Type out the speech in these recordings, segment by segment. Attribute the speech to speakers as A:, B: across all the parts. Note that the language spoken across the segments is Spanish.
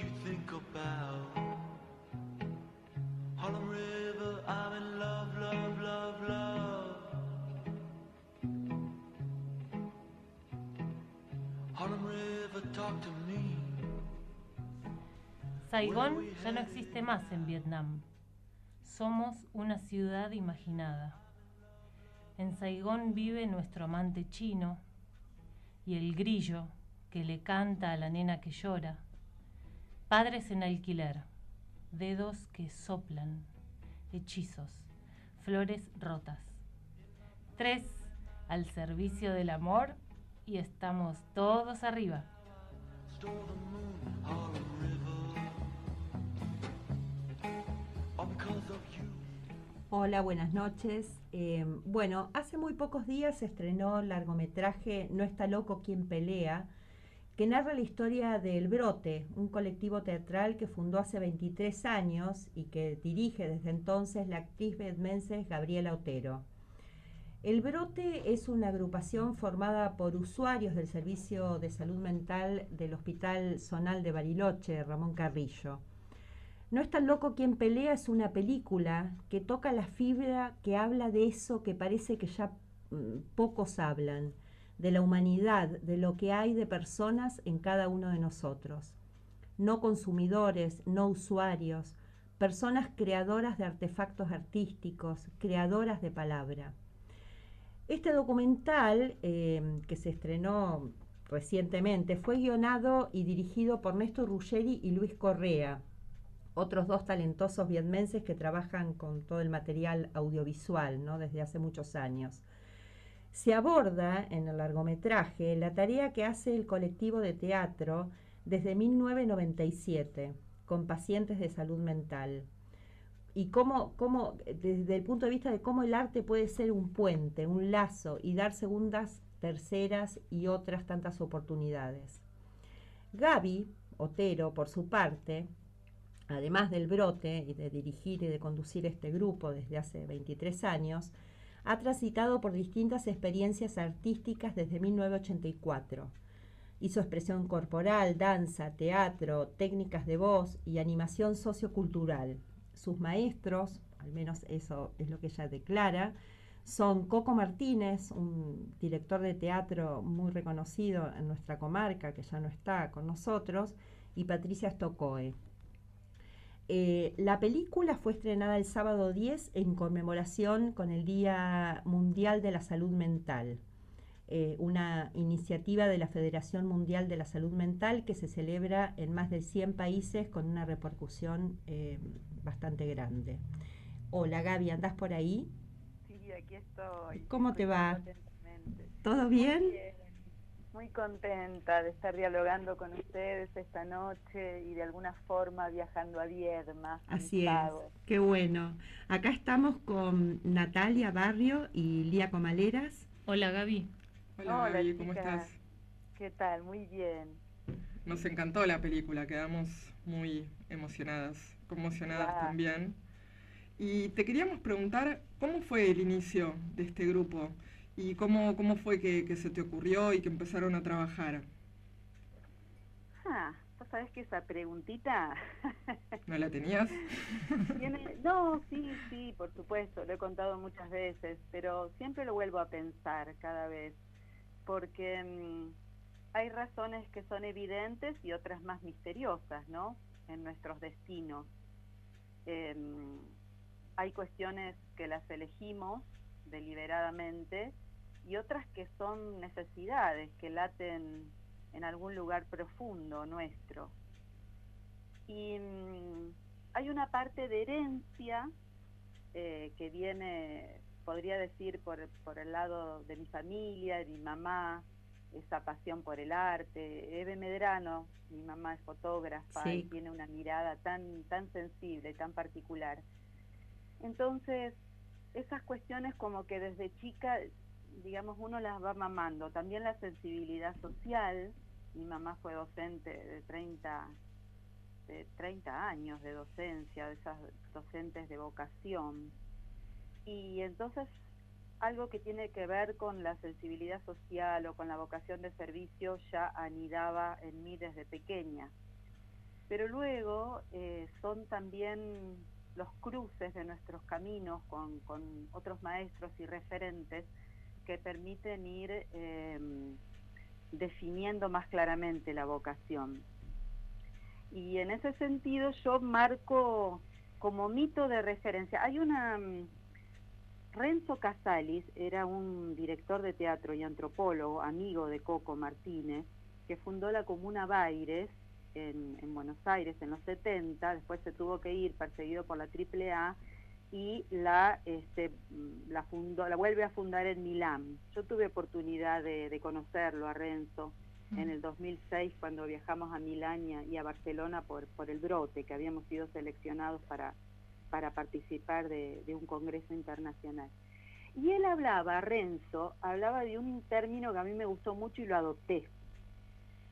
A: you think about. Harlem River, I'm in love, love, love, love. Harlem River, talk to me.
B: Saigón ya no existe más en Vietnam. Somos una ciudad imaginada. En Saigón vive nuestro amante chino y el grillo que le canta a la nena que llora. Padres en alquiler, dedos que soplan, hechizos, flores rotas. Tres al servicio del amor y estamos todos arriba.
C: Hola, buenas noches. Eh, bueno, hace muy pocos días se estrenó el largometraje No está loco quien pelea, que narra la historia del Brote, un colectivo teatral que fundó hace 23 años y que dirige desde entonces la actriz vietmense Gabriela Otero. El Brote es una agrupación formada por usuarios del Servicio de Salud Mental del Hospital Zonal de Bariloche, Ramón Carrillo. No es tan loco quien pelea es una película que toca la fibra que habla de eso que parece que ya mm, pocos hablan, de la humanidad, de lo que hay de personas en cada uno de nosotros. No consumidores, no usuarios, personas creadoras de artefactos artísticos, creadoras de palabra. Este documental, eh, que se estrenó recientemente, fue guionado y dirigido por Néstor Ruggeri y Luis Correa, otros dos talentosos vietmenses que trabajan con todo el material audiovisual ¿no? desde hace muchos años. Se aborda en el largometraje la tarea que hace el colectivo de teatro desde 1997 con pacientes de salud mental y cómo, cómo, desde el punto de vista de cómo el arte puede ser un puente, un lazo y dar segundas, terceras y otras tantas oportunidades. Gaby Otero, por su parte, además del brote y de dirigir y de conducir este grupo desde hace 23 años, ha transitado por distintas experiencias artísticas desde 1984. Hizo expresión corporal, danza, teatro, técnicas de voz y animación sociocultural. Sus maestros, al menos eso es lo que ella declara, son Coco Martínez, un director de teatro muy reconocido en nuestra comarca, que ya no está con nosotros, y Patricia Stokoe, eh, la película fue estrenada el sábado 10 en conmemoración con el Día Mundial de la Salud Mental, eh, una iniciativa de la Federación Mundial de la Salud Mental que se celebra en más de 100 países con una repercusión eh, bastante grande. Hola Gaby, ¿andás por ahí?
D: Sí, aquí estoy.
C: ¿Cómo te va? ¿Todo bien?
D: Muy bien. Muy contenta de estar dialogando con ustedes esta noche y de alguna forma viajando a Viedma.
C: Así es, qué bueno. Acá estamos con Natalia Barrio y Lía Comaleras.
B: Hola Gaby.
E: Hola,
D: Hola,
E: Gaby, ¿cómo
D: chicas.
E: estás?
D: ¿Qué tal? Muy bien.
E: Nos encantó la película, quedamos muy emocionadas, conmocionadas también. Y te queríamos preguntar, ¿cómo fue el inicio de este grupo? ¿Y cómo, cómo fue que, que se te ocurrió y que empezaron a trabajar?
D: Ah, ¿Vos sabés que esa preguntita
E: ¿No la tenías?
D: tiene... No, sí, sí, por supuesto, lo he contado muchas veces, pero siempre lo vuelvo a pensar cada vez, porque mm, hay razones que son evidentes y otras más misteriosas, ¿no? En nuestros destinos. Em, hay cuestiones que las elegimos deliberadamente y otras que son necesidades que laten en algún lugar profundo nuestro. Y mm, hay una parte de herencia eh, que viene, podría decir, por, por el lado de mi familia, de mi mamá, esa pasión por el arte. Eve Medrano, mi mamá es fotógrafa y tiene una mirada tan, tan sensible, tan particular. Entonces, esas cuestiones como que desde chica, digamos, uno las va mamando. También la sensibilidad social. Mi mamá fue docente de 30, de 30 años de docencia, de esas docentes de vocación. Y entonces algo que tiene que ver con la sensibilidad social o con la vocación de servicio ya anidaba en mí desde pequeña. pero luego eh, son también los cruces de nuestros caminos con, con otros maestros y referentes que permiten ir eh, definiendo más claramente la vocación. Y en ese sentido yo marco como mito de referencia. Hay una... mm, Renzo Casalis era un director de teatro y antropólogo, amigo de Coco Martínez, que fundó la Comuna Baires en, en Buenos Aires en los 70, después se tuvo que ir perseguido por la AAA y la, este, mm, la, fundó, la vuelve a fundar en Milán. Yo tuve oportunidad de, de conocerlo a Renzo en el 2006 cuando viajamos a Milán y a, y a Barcelona por, por el brote, que habíamos sido seleccionados para, para participar de, de un congreso internacional. Y él hablaba, Renzo, hablaba de un término que a mí me gustó mucho y lo adopté,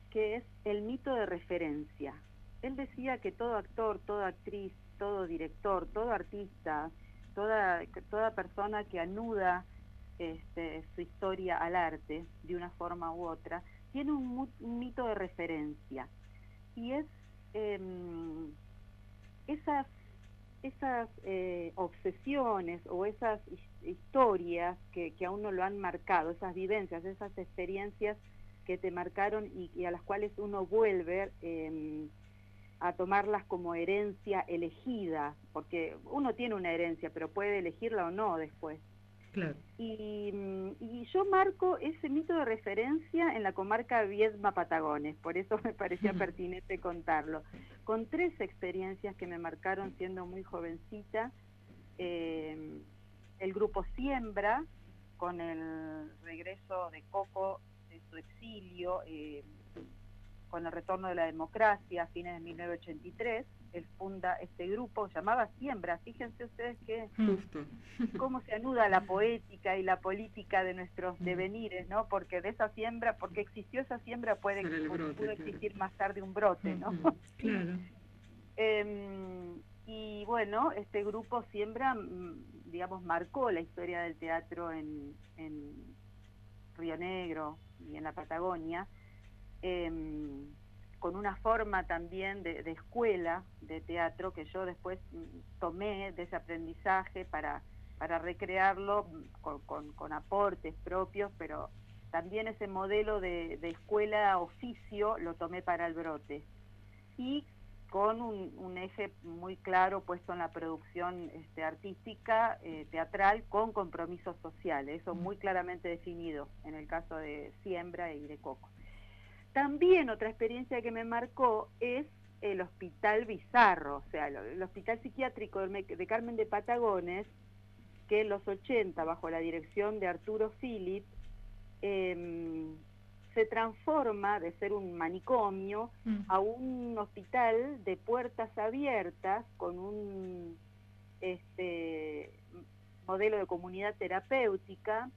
D: que es el mito de referencia. Él decía que todo actor, toda actriz, todo director, todo artista, toda, toda persona que anuda este, su historia al arte de una forma u otra, tiene un, mito de referencia. Y es em, esas, esas eh, obsesiones o esas his- historias que, que a uno lo han marcado, esas vivencias, esas experiencias que te marcaron y, y a las cuales uno vuelve em, a tomarlas como herencia elegida, porque uno tiene una herencia, pero puede elegirla o no después.
C: Claro.
D: Y, mm, y yo marco ese mito de referencia en la comarca Viedma-Patagones, por eso me parecía pertinente contarlo, con tres experiencias que me marcaron siendo muy jovencita. eh, el grupo Siembra, con el regreso de Coco de su exilio, eh, con el retorno de la democracia a fines de 1983, él funda este grupo, llamaba Siembra, fíjense ustedes que
E: Justo.
D: cómo se anuda la poética y la política de nuestros devenires, ¿no? Porque de esa siembra, porque existió esa siembra, puede pudo
E: claro.
D: existir más tarde un brote, ¿no?
C: Claro.
D: Em, y bueno, este grupo Siembra, mm, digamos, marcó la historia del teatro en, en Río Negro y en la Patagonia, em, con una forma también de, de escuela de teatro que yo después mm, tomé de ese aprendizaje para, para recrearlo mm, con, con- con aportes propios, pero también ese modelo de, de escuela oficio lo tomé para el brote. Y con un, un eje muy claro puesto en la producción este, artística, eh, teatral, con compromisos sociales, eso muy claramente definido en el caso de Siembra y de Coco. También otra experiencia que me marcó es el Hospital Bizarro, o sea, el Hospital Psiquiátrico de Carmen de Patagones, que en los 80, bajo la dirección de Arturo Philip, em, se transforma de ser un manicomio
C: Mm.
D: a un hospital de puertas abiertas con un este modelo de comunidad terapéutica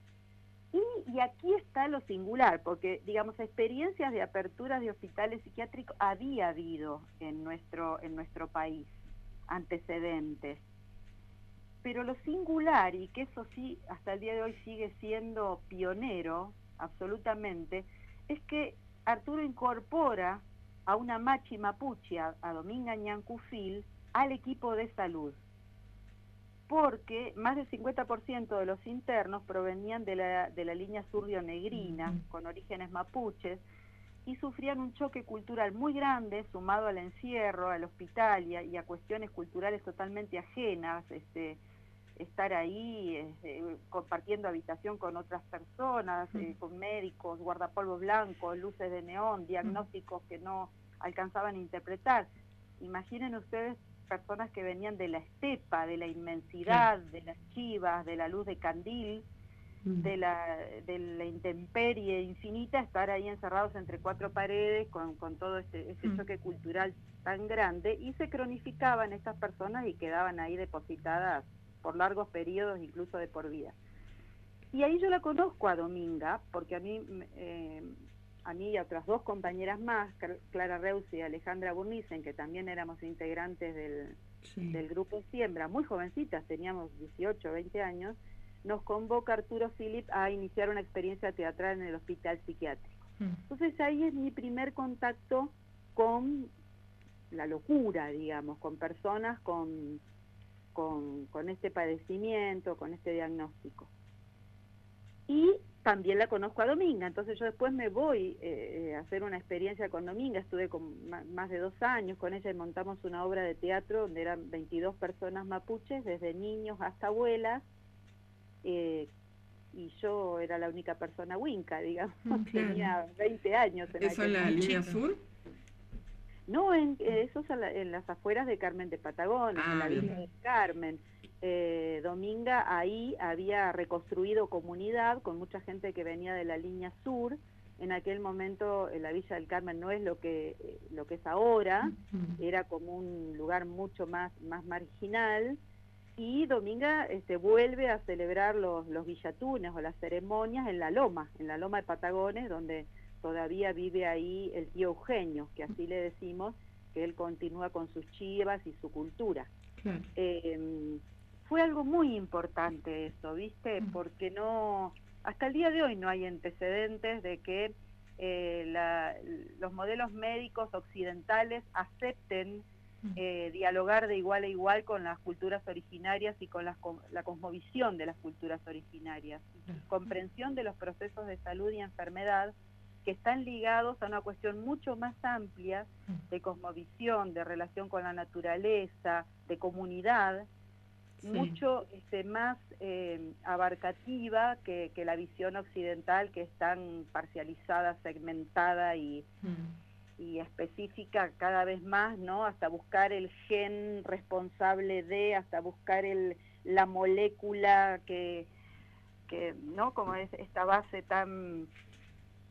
D: y, aquí está lo singular porque digamos experiencias de aperturas de hospitales psiquiátricos había habido en nuestro en nuestro país antecedentes. Pero lo singular y que eso sí hasta el día de hoy sigue siendo pionero absolutamente es que Arturo incorpora a una machi mapuche, a, a Dominga Ñancufil, al equipo de salud, porque más del 50% de los internos provenían de la, de la línea surrio-negrina, con orígenes mapuches, y sufrían un choque cultural muy grande, sumado al encierro, al hospital y a, y a cuestiones culturales totalmente ajenas, este, estar ahí este, compartiendo habitación con otras personas, eh, con médicos, guardapolvos blancos, luces de neón, diagnósticos que no alcanzaban a interpretar. Imaginen ustedes personas que venían de la estepa, de la inmensidad, de las chivas, de la luz de candil,
C: Mm.
D: de la, de la intemperie infinita, estar ahí encerrados entre cuatro paredes con, con todo este, este
C: Mm.
D: choque cultural tan grande y se cronificaban estas personas y quedaban ahí depositadas por largos periodos, incluso de por vida. Y ahí yo la conozco a Dominga, porque a mí, eh, a mí y a otras dos compañeras más, Clara Reus y Alejandra Burnicen, que también éramos integrantes del,
C: Sí.
D: del grupo Siembra, muy jovencitas, teníamos 18, 20 años, nos convoca Arturo Philip a iniciar una experiencia teatral en el hospital psiquiátrico.
C: Mm.
D: Entonces ahí es mi primer contacto con la locura, digamos, con personas con, con, con este padecimiento, con este diagnóstico. Y también la conozco a Dominga, entonces yo después me voy eh, a hacer una experiencia con Dominga, estuve con ma- más de dos años con ella y montamos una obra de teatro donde eran 22 personas mapuches, desde niños hasta abuelas, eh, y yo era la única persona winca, digamos,
E: Mm, claro.
D: tenía 20 años en
E: ¿Eso
D: aquel
E: la línea sur?
D: No, en, eh, eso es la- en las afueras de Carmen de Patagones,
E: Ah,
D: en la villa de Carmen. Eh, Dominga ahí había reconstruido comunidad con mucha gente que venía de la línea sur. En aquel momento eh, la Villa del Carmen no es lo que, eh, lo que es ahora, era como un lugar mucho más, más marginal. Y Dominga este, vuelve a celebrar los, los villatunes o las ceremonias en la Loma, en la Loma de Patagones, donde todavía vive ahí el tío Eugenio, que así le decimos, que él continúa con sus chivas y su cultura.
E: Claro.
D: Eh, fue algo muy importante eso, ¿viste?
E: Mm.
D: Porque no, hasta el día de hoy no hay antecedentes de que eh, la- los modelos médicos occidentales acepten
E: Mm.
D: eh, dialogar de igual a igual con las culturas originarias y con las la cosmovisión de las culturas originarias, comprensión de los procesos de salud y enfermedad que están ligados a una cuestión mucho más amplia de cosmovisión, de relación con la naturaleza, de comunidad,
E: Sí.
D: mucho este, más eh, abarcativa que, que la visión occidental que es tan parcializada, segmentada y,
E: Mm.
D: y específica cada vez más, ¿no? Hasta buscar el gen responsable de, hasta buscar el, la molécula que, que, ¿no? Como es esta base tan,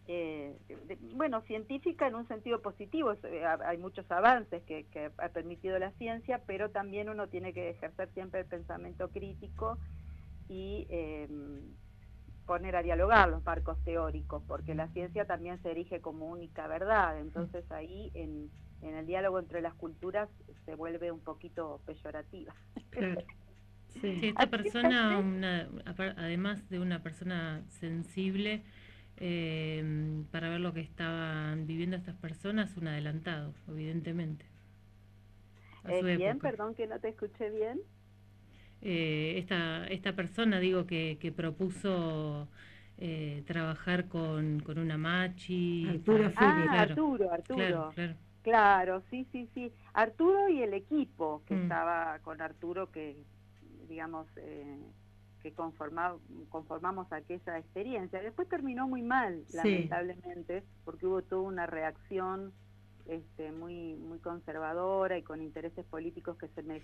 D: eh, de- bueno, científica en un sentido positivo. Eh, ha- hay muchos avances que, que ha permitido la ciencia, pero también uno tiene que ejercer siempre el pensamiento crítico y eh, poner a dialogar los marcos teóricos, porque la ciencia también se erige como única verdad. Entonces ahí en, en el diálogo entre las culturas se vuelve un poquito peyorativa.
E: Claro. Sí.
B: Sí, esta persona, una- además de una persona sensible, eh, para ver lo que estaban viviendo estas personas, un adelantado, evidentemente.
D: Eh, bien,
B: época.
D: perdón que no te escuché bien.
B: Eh, esta, esta persona, digo, que, que propuso eh, trabajar con, con una machi.
C: Arturo.
D: Ah,
B: claro,
D: Arturo, Arturo.
B: Claro, claro.
D: Claro, sí, sí, sí. Arturo y el equipo que
B: Mm.
D: estaba con Arturo, que digamos, eh, que conforma- conformamos aquella experiencia. Después terminó muy mal,
C: Sí.
D: lamentablemente, porque hubo toda una reacción este, muy, muy conservadora y con intereses políticos que se, me,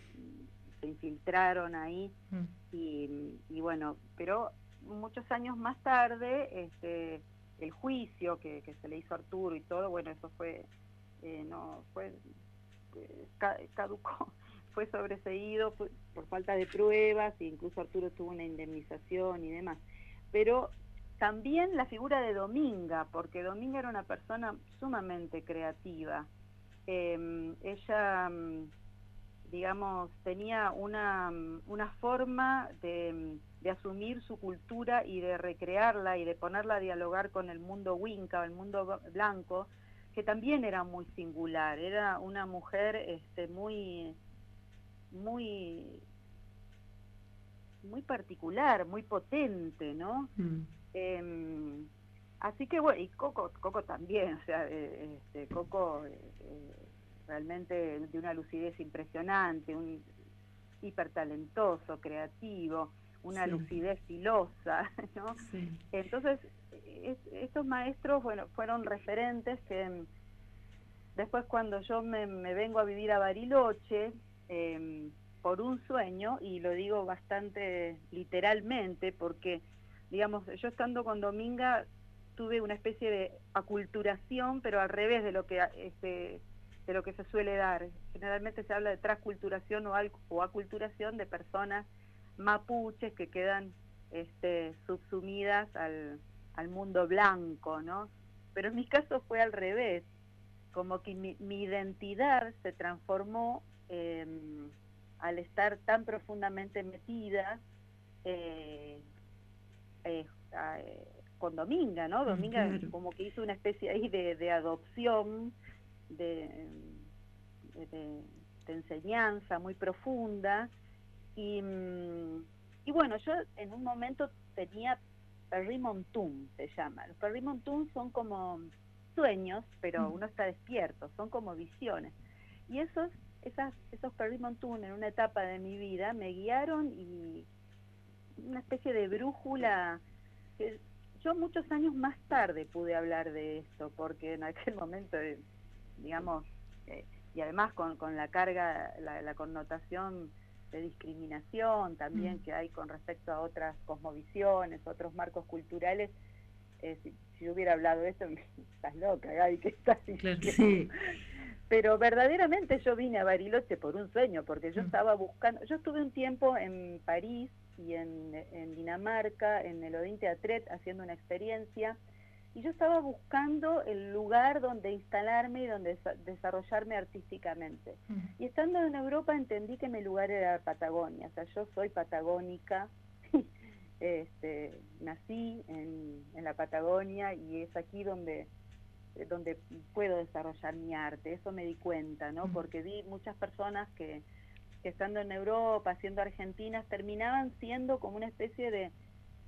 D: se infiltraron ahí
B: Mm.
D: y, y bueno, pero muchos años más tarde, este, el juicio que, que se le hizo a Arturo y todo, bueno, eso fue, eh, no, fue, eh, ca- caducó, fue sobreseído por falta de pruebas, e incluso Arturo tuvo una indemnización y demás. Pero también la figura de Dominga, porque Dominga era una persona sumamente creativa. Eh, ella mm, digamos, tenía una, mm, una forma de, mm, de asumir su cultura y de recrearla y de ponerla a dialogar con el mundo winca o el mundo blanco, que también era muy singular. Era una mujer este, muy, muy, muy particular, muy potente, ¿no?
E: Mm.
D: Em, así que bueno, y Coco, Coco también, o sea, eh, este, Coco eh, realmente de una lucidez impresionante, un hiper talentoso, creativo, una
E: Sí.
D: lucidez filosa, ¿no?
E: Sí.
D: Entonces, es- estos maestros, bueno, fueron referentes que mm, después cuando yo me, me vengo a vivir a Bariloche, em, por un sueño, y lo digo bastante literalmente, porque, digamos, yo estando con Dominga tuve una especie de aculturación, pero al revés de lo que este, de lo que se suele dar. Generalmente se habla de transculturación o, aculturación de personas mapuches que quedan este, subsumidas al, al mundo blanco, ¿no? Pero en mi caso fue al revés, como que mi, mi identidad se transformó eh, al estar tan profundamente metida eh, eh, a- eh, con Dominga, ¿no? Dominga
E: claro.
D: como que hizo una especie ahí de, de adopción de, de, de enseñanza muy profunda. Y, mm, y bueno, yo en un momento tenía perrimontum, se llama. Los perrimontum son como sueños, pero
C: Mm.
D: uno está despierto, son como visiones. Y esos, esas, esos perrimontum en una etapa de mi vida me guiaron y una especie de brújula que yo muchos años más tarde pude hablar de esto, porque en aquel momento, eh, digamos, eh, y además con, con la carga, la, la connotación de discriminación también
C: Mm.
D: que hay con respecto a otras cosmovisiones, otros marcos culturales, eh, si, si yo hubiera hablado de esto, me- estás loca, Gaby, ¿qué estás diciendo?
C: Sí,
D: Pero verdaderamente yo vine a Bariloche por un sueño, porque yo
B: Mm.
D: estaba buscando, yo estuve un tiempo en París y en, en Dinamarca, en el Odin Teatret, haciendo una experiencia, y yo estaba buscando el lugar donde instalarme y donde desa- desarrollarme artísticamente. Y estando en Europa entendí que mi lugar era Patagonia, o sea, yo soy patagónica, este, nací en, en la Patagonia y es aquí donde donde puedo desarrollar mi arte, eso me di cuenta, ¿no?
B: Mm.
D: Porque vi muchas personas que, que estando en Europa, siendo argentinas, terminaban siendo como una especie de,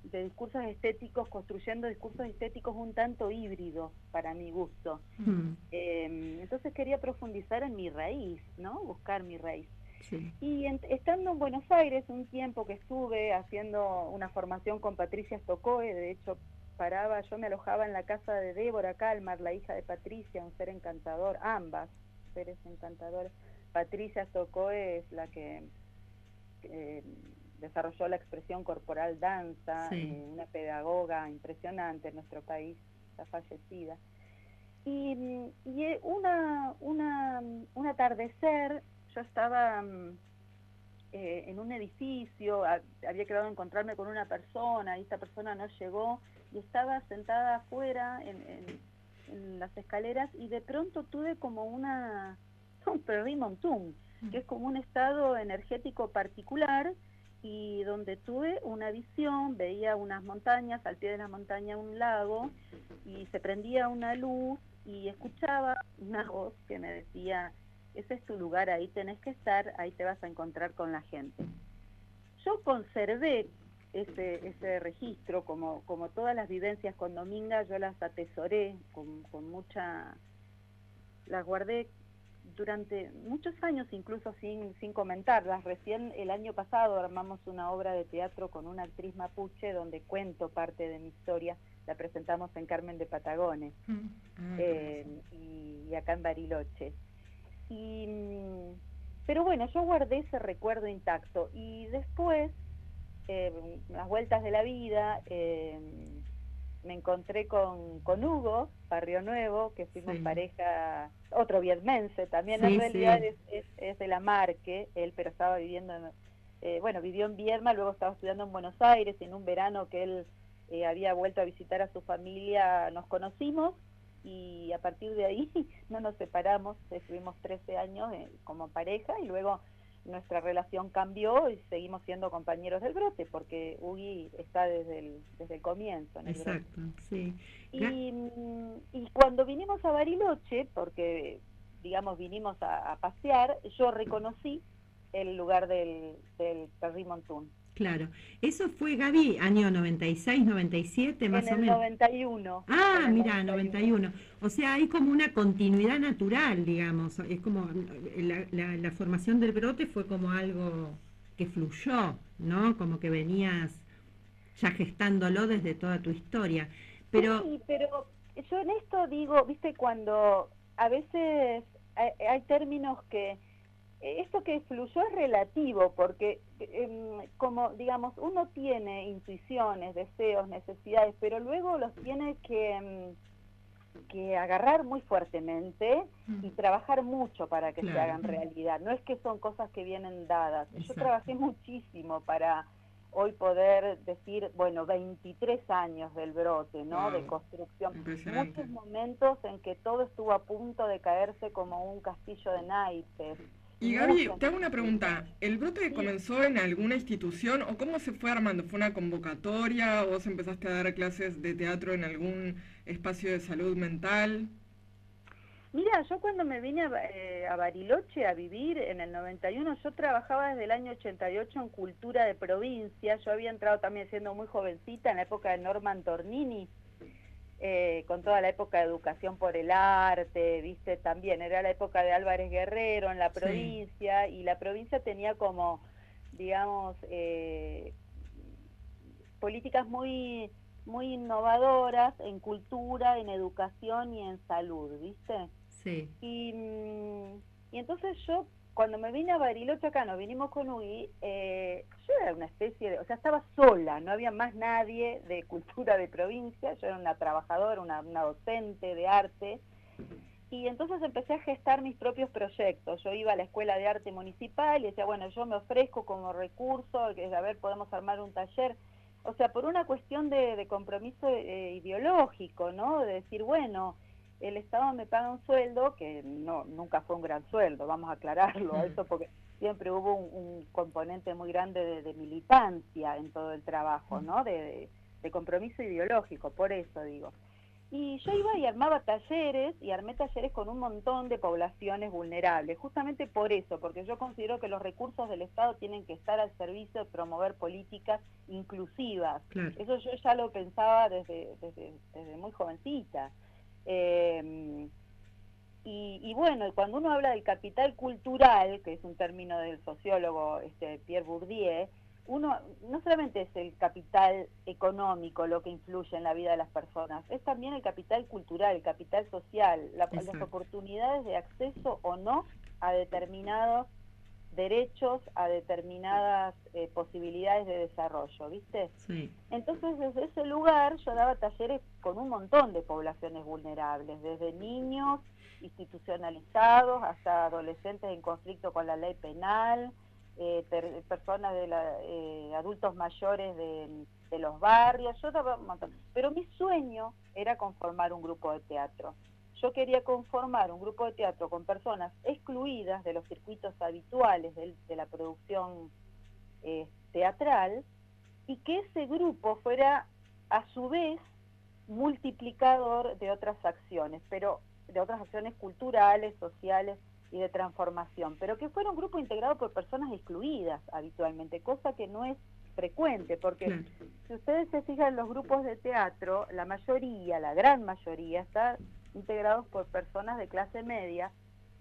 D: de discursos estéticos, construyendo discursos estéticos un tanto híbridos para mi gusto.
C: mm,
D: Eh, entonces quería profundizar en mi raíz, ¿no? Buscar mi raíz.
C: sí.
D: Y en- estando en Buenos Aires, un tiempo que estuve haciendo una formación con Patricia Stocoe, de hecho paraba, yo me alojaba en la casa de Débora Calmar, la hija de Patricia, un ser encantador, ambas seres encantadores. Patricia Stocoe es la que eh, desarrolló la expresión corporal danza,
C: Sí.
D: eh, una pedagoga impresionante en nuestro país, está fallecida. Y, mm, y eh, una, una, un atardecer, yo estaba mm, eh, en un edificio, ha- había quedado encontrarme con una persona y esta persona no llegó y estaba sentada afuera en, en- en las escaleras y de pronto tuve como una un perrimontum, que es como un estado energético particular y donde tuve una visión, veía unas montañas, al pie de la montaña un lago y se prendía una luz y escuchaba una voz que me decía, ese es tu lugar, ahí tenés que estar, ahí te vas a encontrar con la gente. Yo conservé ese, ese registro, como, como todas las vivencias con Dominga, yo las atesoré con, con mucha, las guardé durante muchos años incluso sin, sin comentarlas. Recién el año pasado armamos una obra de teatro con una actriz mapuche donde cuento parte de mi historia, la presentamos en Carmen de Patagones
E: Ah,
D: eh, y, y acá en Bariloche. Y, mm, pero bueno, yo guardé ese recuerdo intacto y después, eh, las vueltas de la vida, eh, me encontré con, con Hugo, Barrio Nuevo, que fuimos
C: Sí.
D: pareja, otro vietmense también,
C: Sí,
D: en realidad
C: sí.
D: es, es, es de la Marque, él pero estaba viviendo, en, eh, bueno, vivió en Vierma, luego estaba estudiando en Buenos Aires, en un verano que él eh, había vuelto a visitar a su familia, nos conocimos y a partir de ahí no nos separamos, estuvimos 13 años eh, como pareja y luego nuestra relación cambió y seguimos siendo compañeros del brote porque Ugi está desde el, desde el comienzo en el brote.
C: Exacto, sí.
D: Y, y cuando vinimos a Bariloche, porque digamos vinimos a, a pasear, yo reconocí el lugar del, del Perrimontún.
C: Claro. Eso fue, Gaby, año 96, 97, más
D: en
C: o
D: el
C: menos.
D: 91.
C: Ah, mira, 91. O sea, hay como una continuidad natural, digamos. Es como la, la- la formación del brote fue como algo que fluyó, ¿no? Como que venías ya gestándolo desde toda tu historia. Pero
D: Sí, pero yo en esto digo, viste, cuando a veces hay, hay términos que esto que fluyó es relativo, porque em, como digamos, uno tiene intuiciones, deseos, necesidades, pero luego los tiene que, em, que agarrar muy fuertemente y trabajar mucho para que se hagan realidad. No es que son cosas que vienen dadas. Yo trabajé muchísimo para hoy poder decir, bueno, 23 años del brote, ¿no? De construcción. Muchos momentos en que todo estuvo a punto de caerse como un castillo de naipes.
E: Y Gaby, te hago una pregunta. ¿El brote comenzó en alguna institución o cómo se fue armando? ¿Fue una convocatoria o vos empezaste a dar clases de teatro en algún espacio de salud mental?
D: Mira, yo cuando me vine a, eh, a, Bariloche a vivir en el 91, yo trabajaba desde el año 88 en cultura de provincia. Yo había entrado también siendo muy jovencita en la época de Norman Tornini, eh, con toda la época de educación por el arte, viste, también era la época de Álvarez Guerrero en la provincia y la provincia tenía como, digamos, eh, políticas muy muy innovadoras en cultura, en educación y en salud, ¿viste?
C: Sí.
D: Y, mm, y entonces yo, cuando me vine a Bariloche acá, nos vinimos con Ui, eh, yo era una especie de, o sea, estaba sola, no había más nadie de cultura de provincia, yo era una trabajadora, una, docente de arte, y entonces empecé a gestar mis propios proyectos. Yo iba a la escuela de arte municipal y decía, bueno, yo me ofrezco como recurso, a ver, podemos armar un taller. O sea, por una cuestión de, de compromiso eh, ideológico, ¿no? De decir, bueno, el Estado me paga un sueldo que no nunca fue un gran sueldo, vamos a aclararlo, eso porque siempre hubo un, componente muy grande de, militancia en todo el trabajo, ¿no? De, de, compromiso ideológico, por eso digo. Y yo iba y armaba talleres y armé talleres con un montón de poblaciones vulnerables, justamente por eso, porque yo considero que los recursos del Estado tienen que estar al servicio de promover políticas inclusivas. Eso yo ya lo pensaba desde, desde, desde muy jovencita. Eh, y, bueno, cuando uno habla del capital cultural, que es un término del sociólogo este, Pierre Bourdieu, uno no solamente es el capital económico lo que influye en la vida de las personas, es también el capital cultural, el capital social, las oportunidades de acceso o no a determinados derechos a determinadas eh, posibilidades de desarrollo, ¿viste?
C: Sí.
D: Entonces, desde ese lugar yo daba talleres con un montón de poblaciones vulnerables, desde niños institucionalizados hasta adolescentes en conflicto con la ley penal, eh, personas de la, eh, adultos mayores de, de los barrios, yo daba un montón. Pero mi sueño era conformar un grupo de teatro yo quería conformar un grupo de teatro con personas excluidas de los circuitos habituales de, la producción eh, teatral y que ese grupo fuera a su vez multiplicador de otras acciones, pero de otras acciones culturales, sociales y de transformación, pero que fuera un grupo integrado por personas excluidas habitualmente, cosa que no es frecuente, porque si ustedes se fijan en los grupos de teatro, la mayoría, la gran mayoría, está integrados por personas de clase media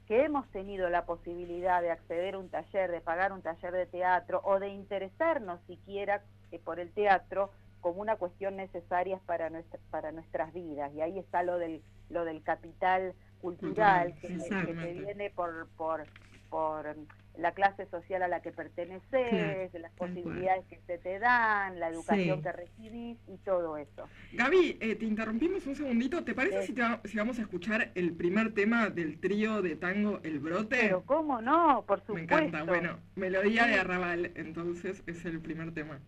D: que hemos tenido la posibilidad de acceder a un taller, de pagar un taller de teatro o de interesarnos siquiera eh, por el teatro como una cuestión necesaria para, nuestra, para nuestras vidas. Y ahí está lo del, lo del capital cultural, que, que, viene por, por, por la clase social a la que perteneces, las posibilidades que se te dan, la educación que recibís y todo eso.
E: Gaby, eh, te interrumpimos un segundito. ¿Te parece si, si, vamos a escuchar el primer tema del trío de tango El Brote?
D: Pero cómo no, por supuesto.
E: Me encanta, bueno, melodía de arrabal, entonces es el primer tema.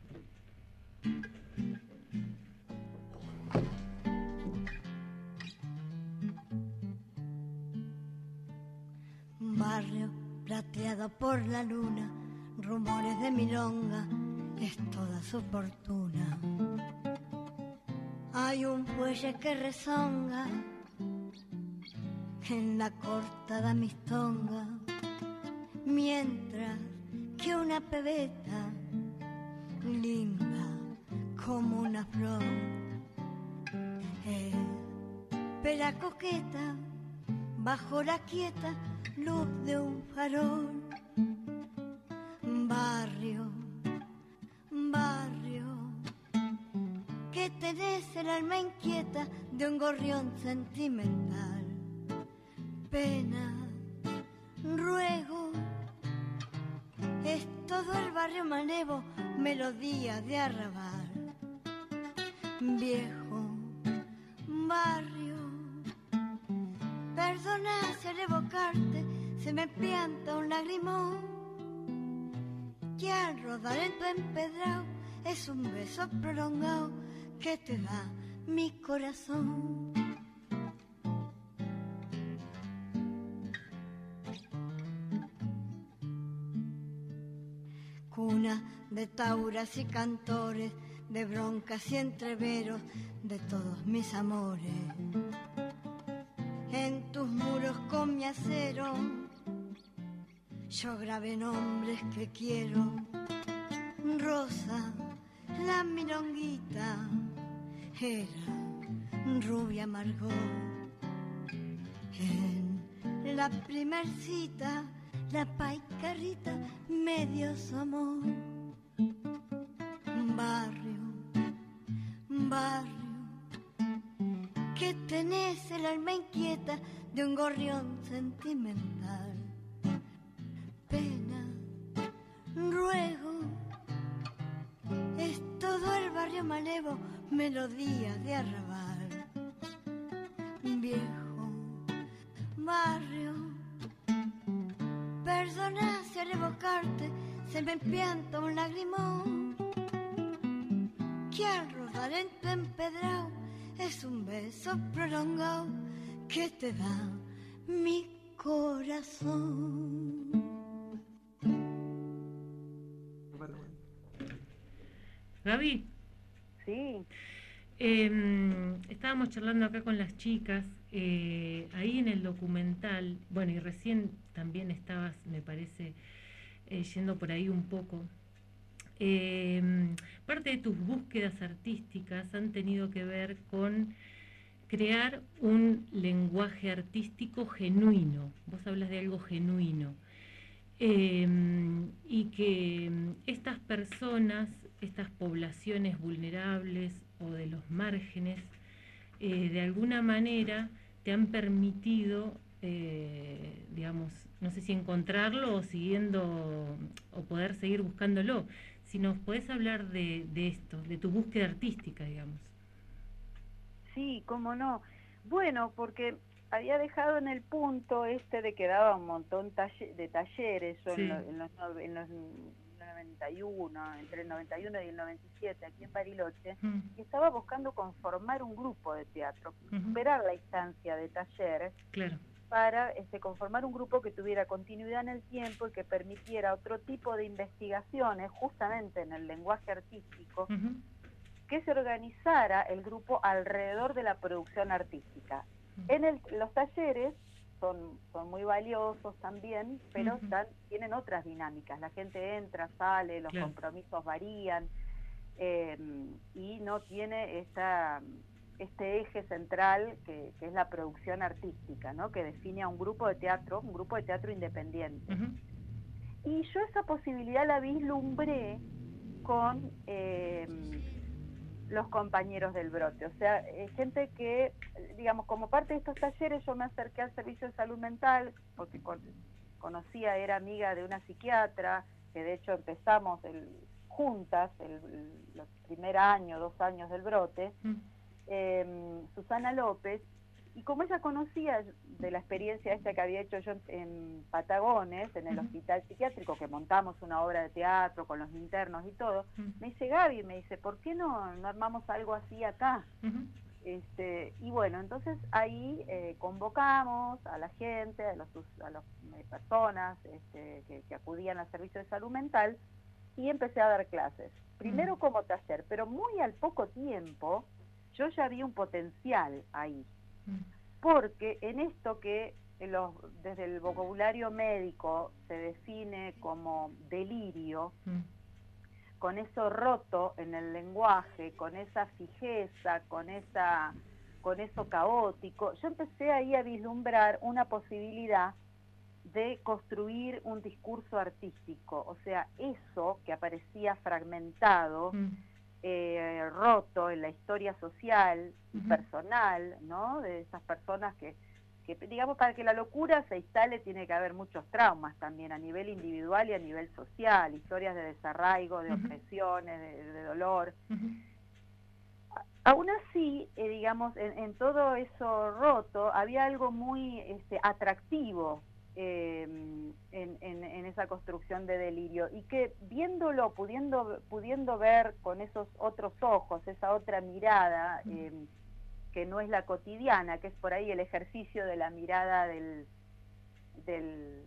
F: Barrio plateado por la luna, rumores de milonga, es toda su fortuna. Hay un fuelle que rezonga en la cortada mistonga, mientras que una pebeta linda como una flor, pela coqueta bajo la quieta luz de un farol. Barrio, barrio, que tenés el alma inquieta de un gorrión sentimental. Pena, ruego, es todo el barrio manevo, melodía de arrabal. Viejo, barrio Perdona si al evocarte se me pianta un lagrimón que al rodar en tu empedrado es un beso prolongado que te da mi corazón. Cuna de tauras y cantores, de broncas y entreveros de todos mis amores en tus muros acero. Yo grabé nombres que quiero. Rosa, la milonguita, era rubia Margot. En la primer cita, la paicarrita me dio su amor. Barrio, barrio, que tenés el alma inquieta de un gorrión sentimental. Pena, ruego, es todo el barrio malevo, melodía de arrabal. Viejo, barrio, perdona si al evocarte se me empianta un lagrimón. Que al rodar en tu empedrado es un beso prolongado que te da mi corazón.
B: Gaby,
D: Sí,
B: em, estábamos charlando acá con las chicas, eh, ahí en el documental, bueno, y recién también estabas, me parece, eh, yendo por ahí un poco. Em, parte de tus búsquedas artísticas han tenido que ver con crear un lenguaje artístico genuino. Vos hablas de algo genuino. Em, y que em, estas personas, estas poblaciones vulnerables o de los márgenes, eh, de alguna manera te han permitido, eh, digamos, no sé si encontrarlo o siguiendo o poder seguir buscándolo. Si nos podés hablar de, de esto, de tu búsqueda artística, digamos.
D: sí, cómo no. Bueno, porque había dejado en el punto este de que daba un montón de talleres,
B: Sí.
D: en, lo- en los, en los 91, entre el 91 y el 97, aquí en Bariloche, y estaba buscando conformar un grupo de teatro,
B: Ujú.
D: superar la instancia de taller
B: Claro.
D: Para este, conformar un grupo que tuviera continuidad en el tiempo y que permitiera otro tipo de investigaciones justamente en el lenguaje artístico, que se organizara el grupo alrededor de la producción artística. En el- los talleres son, son muy valiosos también, pero están- tienen otras dinámicas. La gente entra, sale, los compromisos varían eh, y no tiene esta, este eje central que, que es la producción artística, ¿no? que define a un grupo de teatro, un grupo de teatro independiente. Y yo esa posibilidad la vislumbré con eh, los compañeros del brote. O sea, eh, gente que, digamos, como parte de estos talleres yo me acerqué al servicio de salud mental, porque con- conocía, era amiga de una psiquiatra, que de hecho empezamos el, juntas el, primer año, dos años del brote,
B: Mm.
D: Eh, Susana López, y como ella conocía de la experiencia esta que había hecho yo en, Patagones, en el hospital psiquiátrico, que montamos una obra de teatro con los internos y todo, me dice Gaby, me dice, ¿por qué no, no armamos algo así acá? Este, y bueno, entonces ahí eh, convocamos a la gente, a las a los, eh, personas este, que, que acudían al servicio de salud mental y empecé a dar clases. Primero como taller, pero muy al poco tiempo yo ya vi un potencial ahí,
B: Mm.
D: porque en esto que los- desde el vocabulario médico se define como delirio,
B: Mm.
D: con eso roto en el lenguaje, con esa fijeza, con esa con eso caótico, yo empecé ahí a vislumbrar una posibilidad de construir un discurso artístico, o sea, eso que aparecía fragmentado,
B: Mm.
D: Eh, roto en la historia social y personal, ¿no? De esas personas que, que, digamos, para que la locura se instale tiene que haber muchos traumas también a nivel individual y a nivel social, historias de desarraigo, de opresiones, de, de dolor. Aún así, eh, digamos, en, en todo eso roto había algo muy este, atractivo eh, en, en- en esa construcción de delirio y que viéndolo, pudiendo, pudiendo ver con esos otros ojos, esa otra mirada eh, que no es la cotidiana, que es por ahí el ejercicio de la mirada del, del,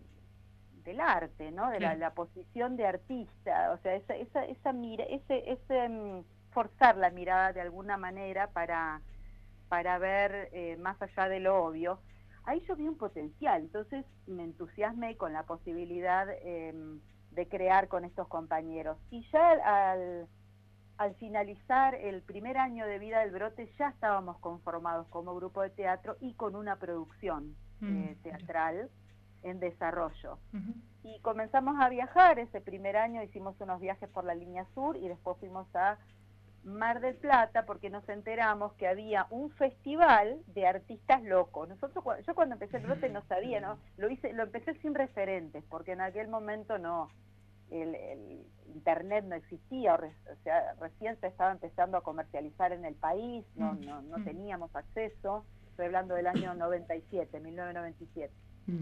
D: del arte, ¿no? De la, posición de artista, o sea, esa, esa, esa mira, ese, ese mm, forzar la mirada de alguna manera para, para ver eh, más allá de lo obvio. Ahí yo vi un potencial, entonces me entusiasmé con la posibilidad em, de crear con estos compañeros. Y ya al, al finalizar el primer año de vida del brote ya estábamos conformados como grupo de teatro y con una producción
B: Mm.
D: eh, teatral en desarrollo. Y comenzamos a viajar ese primer año, hicimos unos viajes por la línea sur y después fuimos a Mar del Plata porque nos enteramos que había un festival de artistas locos. Nosotros, yo cuando empecé el brote no sabía, ¿no? Lo hice, lo empecé sin referentes porque en aquel momento no, el, el internet no existía, o, re- o sea, recién se estaba empezando a comercializar en el país, no,
B: Mm,
D: no, no
B: mm.
D: teníamos acceso. Estoy hablando del año 97, 1997
C: Mm.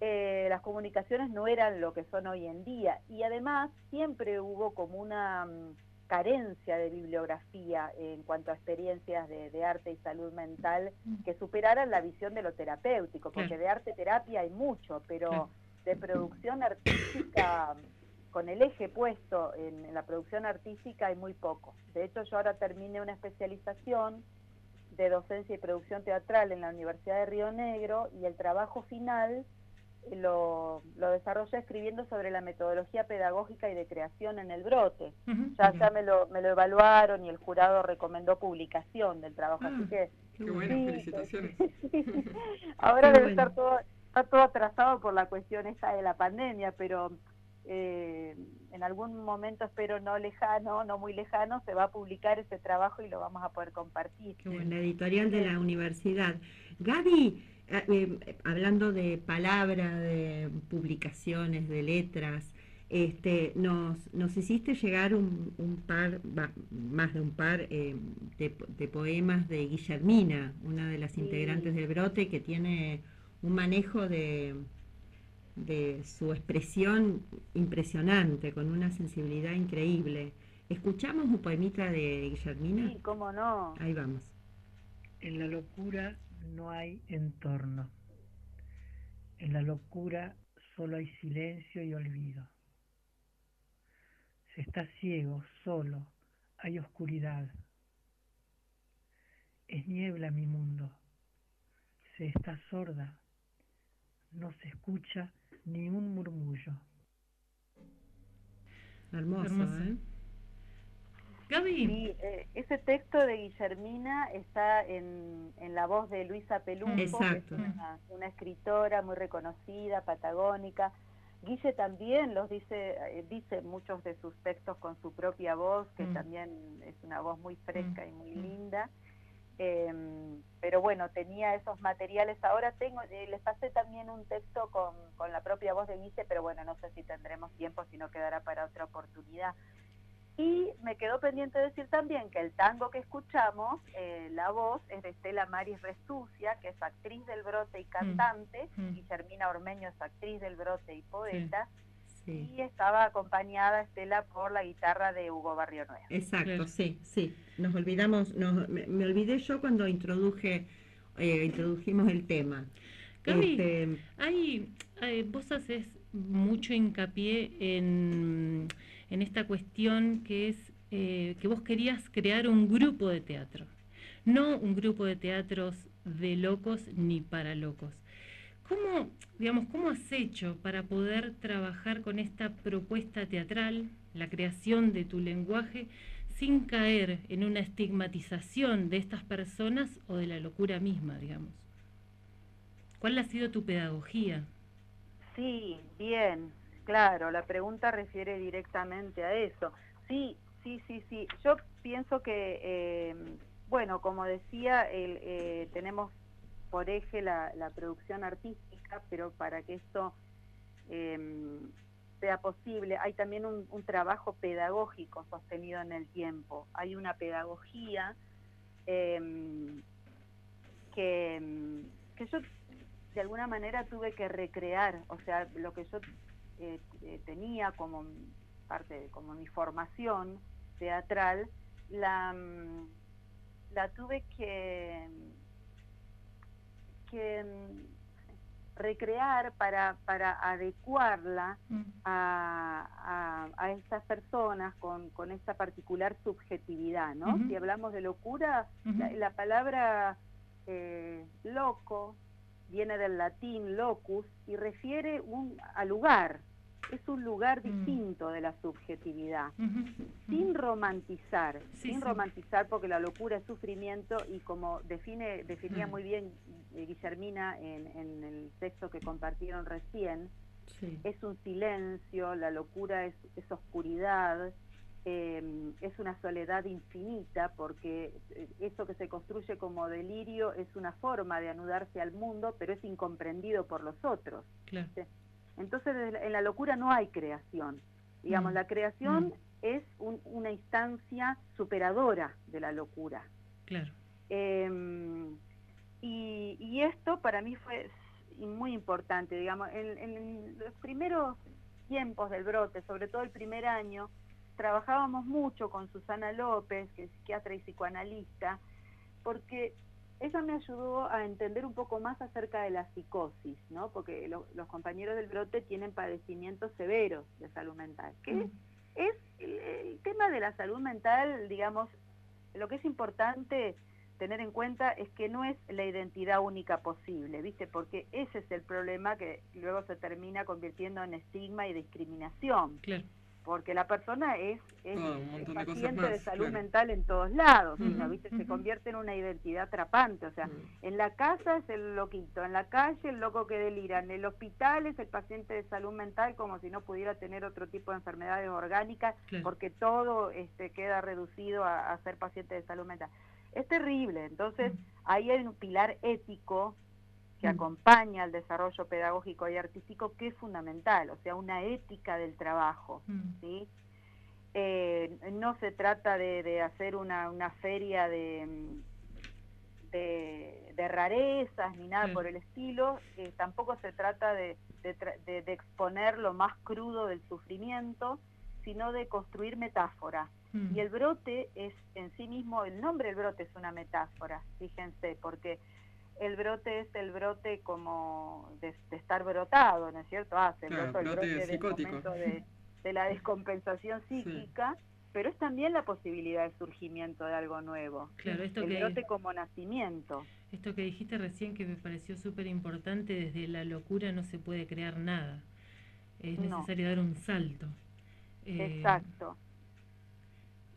D: eh, las comunicaciones no eran lo que son hoy en día y además siempre hubo como una carencia de bibliografía en cuanto a experiencias de, de arte y salud mental
B: Mm.
D: que superaran la visión de lo terapéutico, porque de arte terapia hay mucho, pero de producción artística con el eje puesto en, en la producción artística hay muy poco. De hecho, yo ahora terminé una especialización de docencia y producción teatral en la Universidad de Río Negro y el trabajo final lo, lo desarrollé escribiendo sobre la metodología pedagógica y de creación en el brote. Ya, ya me, lo, me lo evaluaron y el jurado recomendó publicación del trabajo,
B: Ah,
D: así que
E: Qué bueno,
D: Sí,
E: felicitaciones.
D: ahora
C: Qué
D: debe
C: bueno.
D: estar todo, está todo atrasado por la cuestión esta de la pandemia, pero eh, en algún momento espero no lejano, no muy lejano, se va a publicar ese trabajo y lo vamos a poder compartir.
C: Qué bueno, la editorial de la universidad. Gaby, eh, eh, hablando de palabra, de publicaciones, de letras, este, nos, nos hiciste llegar un, un par, más de un par, eh, de, de poemas de Guillermina, una de las
D: Sí.
C: integrantes del brote, que tiene un manejo de, de su expresión impresionante, con una sensibilidad increíble. ¿Escuchamos un poemita de Guillermina?
D: Sí, cómo no.
C: Ahí vamos.
G: En la locura no hay entorno. En la locura solo hay silencio y olvido. Se está ciego, solo, hay oscuridad. Es niebla mi mundo. Se está sorda. No se escucha ni un murmullo.
C: Hermoso,
B: Hermoso.
C: ¿eh?
B: Gaby,
D: Sí, eh, ese texto de Guillermina está en, en la voz de Luisa Pelumpo, que es una, una escritora muy reconocida, patagónica. Guille también los dice, eh, dice muchos de sus textos con su propia voz, que
B: Mm.
D: también es una voz muy fresca y muy
B: Mm.
D: linda. Em, pero bueno, tenía esos materiales. Ahora tengo, eh, les pasé también un texto con, con la propia voz de Guille, pero bueno, no sé si tendremos tiempo, si no quedará para otra oportunidad. Y me quedó pendiente decir también que el tango que escuchamos, eh, la voz es de Estela Maris Restucia, que es actriz del brote y cantante,
B: Mm.
D: Guillermina Ormeño es actriz del brote y poeta,
C: Sí.
D: y estaba acompañada Estela por la guitarra de Hugo Barrio Nuevo.
C: Exacto, sí, sí. Nos olvidamos, nos- me, me olvidé yo cuando introduje, eh, introdujimos el tema.
B: Gaby,
C: Este,
B: hay, eh, vos haces mucho hincapié en, en esta cuestión que es eh, que vos querías crear un grupo de teatro, no un grupo de teatros de locos ni para locos. ¿Cómo, digamos, cómo has hecho para poder trabajar con esta propuesta teatral, la creación de tu lenguaje, sin caer en una estigmatización de estas personas o de la locura misma, digamos? ¿Cuál ha sido tu pedagogía?
D: Sí, bien, claro, la pregunta refiere directamente a eso. Sí, sí, sí, sí. Yo pienso que, eh, bueno, como decía, el, eh, tenemos por eje la, producción artística, pero para que esto eh, sea posible, hay también un, trabajo pedagógico sostenido en el tiempo. Hay una pedagogía eh, que, em, que yo de alguna manera tuve que recrear, o sea, lo que yo eh, eh, tenía como parte de como mi formación teatral, la, mm, la tuve que, que mm, recrear para, para adecuarla a, a, a estas personas con, con esta particular subjetividad, ¿no? Si hablamos de locura, la palabra eh, loco viene del latín locus y refiere un, a lugar. Es un lugar
B: Mm.
D: distinto de la subjetividad. Sin romantizar,
B: Sí,
D: sin
B: sí.
D: romantizar porque la locura es sufrimiento y como define, definía
B: Mm.
D: muy bien eh, Guillermina en, en el texto que compartieron recién,
C: Sí.
D: es un silencio, la locura es, es oscuridad, eh, es una soledad infinita, porque eh, eso que se construye como delirio es una forma de anudarse al mundo, pero es incomprendido por los otros.
B: Claro.
D: Entonces, en la locura no hay creación. Digamos,
B: Mm.
D: la creación
B: Mm.
D: es un- una instancia superadora de la locura.
B: Claro.
D: Eh, y, y esto para mí fue muy importante, digamos, en, en los primeros tiempos del brote, sobre todo el primer año, trabajábamos mucho con Susana López, que es psiquiatra y psicoanalista, porque ella me ayudó a entender un poco más acerca de la psicosis, ¿no? Porque lo- los compañeros del brote tienen padecimientos severos de salud mental, que
B: Mm.
D: es el, el tema de la salud mental, digamos, lo que es importante tener en cuenta es que no es la identidad única posible, ¿viste? Porque ese es el problema que luego se termina convirtiendo en estigma y discriminación,
B: Claro.
D: Porque la persona es, es,
E: de cosas
D: paciente de salud
E: claro.
D: mental en todos lados,
B: Ujú,
D: sino, ¿viste? Se convierte en una identidad atrapante, o sea, en la casa es el loquito, en la calle el loco que delira, en el hospital es el paciente de salud mental como si no pudiera tener otro tipo de enfermedades orgánicas
B: Claro.
D: porque todo este, queda reducido a, a ser paciente de salud mental. Es terrible, entonces ahí hay un pilar ético que
B: Mm.
D: acompaña al desarrollo pedagógico y artístico que es fundamental, o sea, una ética del trabajo,
B: Mm.
D: ¿sí? Eh, no se trata de, de hacer una, una feria de, mm, de, de rarezas ni nada por el estilo, eh, tampoco se trata de, de tra- de- de exponer lo más crudo del sufrimiento, sino de construir metáforas.
B: Mm.
D: Y el brote es en sí mismo, el nombre del brote es una metáfora, fíjense, porque el brote es el brote como de, de estar brotado, ¿no es cierto? Ah, se
E: Claro,
D: brota el
E: brote
D: brote del
E: psicótico.
D: momento de, de la descompensación
E: Sí.
D: psíquica, pero es también la posibilidad de surgimiento de algo nuevo.
B: Claro, esto
D: el
B: que,
D: brote como nacimiento.
B: esto que dijiste recién que me pareció súper importante, desde la locura no se puede crear nada. Es
D: No.
B: necesario dar un salto. Eh,
D: Exacto.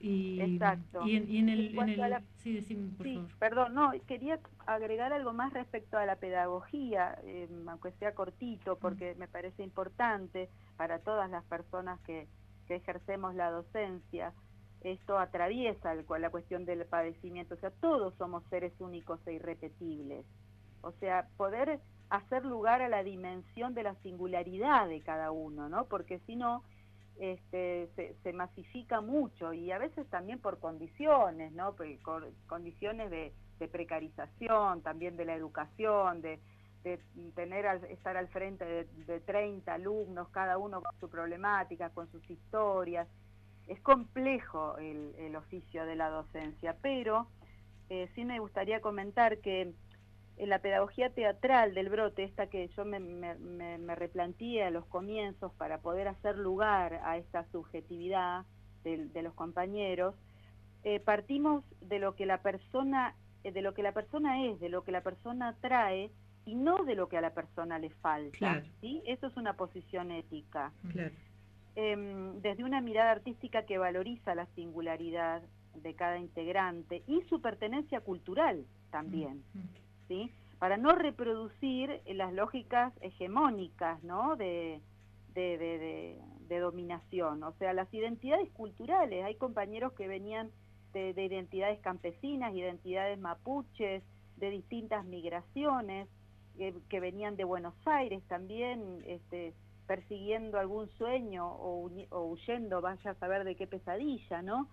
B: Y,
D: exacto.
B: Y en, y en el...
D: En
B: el-
D: la-
B: Sí, decime, por
D: Sí,
B: favor.
D: perdón, no, quería agregar algo más respecto a la pedagogía, eh, aunque sea cortito, porque me parece importante para todas las personas que, que ejercemos la docencia. Esto atraviesa el- la cuestión del padecimiento, o sea, todos somos seres únicos e irrepetibles. O sea, poder hacer lugar a la dimensión de la singularidad de cada uno, ¿no? Porque si no, este, se, se masifica mucho y a veces también por condiciones, ¿no? Condiciones de, precarización, también de la educación, de, tener al- estar al frente de, de 30 alumnos, cada uno con su problemática, con sus historias. Es complejo el, el oficio de la docencia, pero eh, sí me gustaría comentar que en la pedagogía teatral del brote, esta que yo me, me, me, me replanteé a los comienzos para poder hacer lugar a esta subjetividad de, de los compañeros, eh, partimos de lo que la persona eh, de lo que la persona es, de lo que la persona trae y no de lo que a la persona le falta.
C: Claro.
D: ¿sí? Eso es una posición ética
C: Claro.
D: em, desde una mirada artística que valoriza la singularidad de cada integrante y su pertenencia cultural también,
B: Mm.
D: Para no reproducir eh, las lógicas hegemónicas, ¿no? De, dominación, o sea, las identidades culturales. Hay compañeros que venían de, de identidades campesinas, identidades mapuches, de distintas migraciones, que, que venían de Buenos Aires también, este, persiguiendo algún sueño o, o huyendo, vaya a saber de qué pesadilla, ¿no?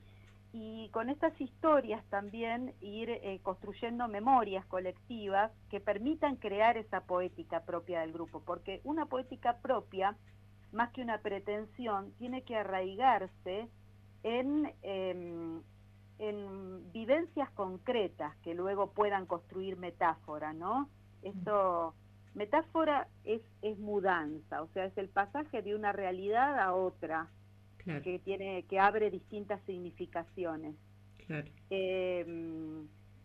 D: Y con estas historias también ir eh, construyendo memorias colectivas que permitan crear esa poética propia del grupo, porque una poética propia, más que una pretensión, tiene que arraigarse en, em, en vivencias concretas que luego puedan construir metáfora, ¿no? Esto, metáfora es, es mudanza, o sea, es el pasaje de una realidad a otra
C: Claro,
D: que tiene que abre distintas significaciones.
C: claro.
D: Eh,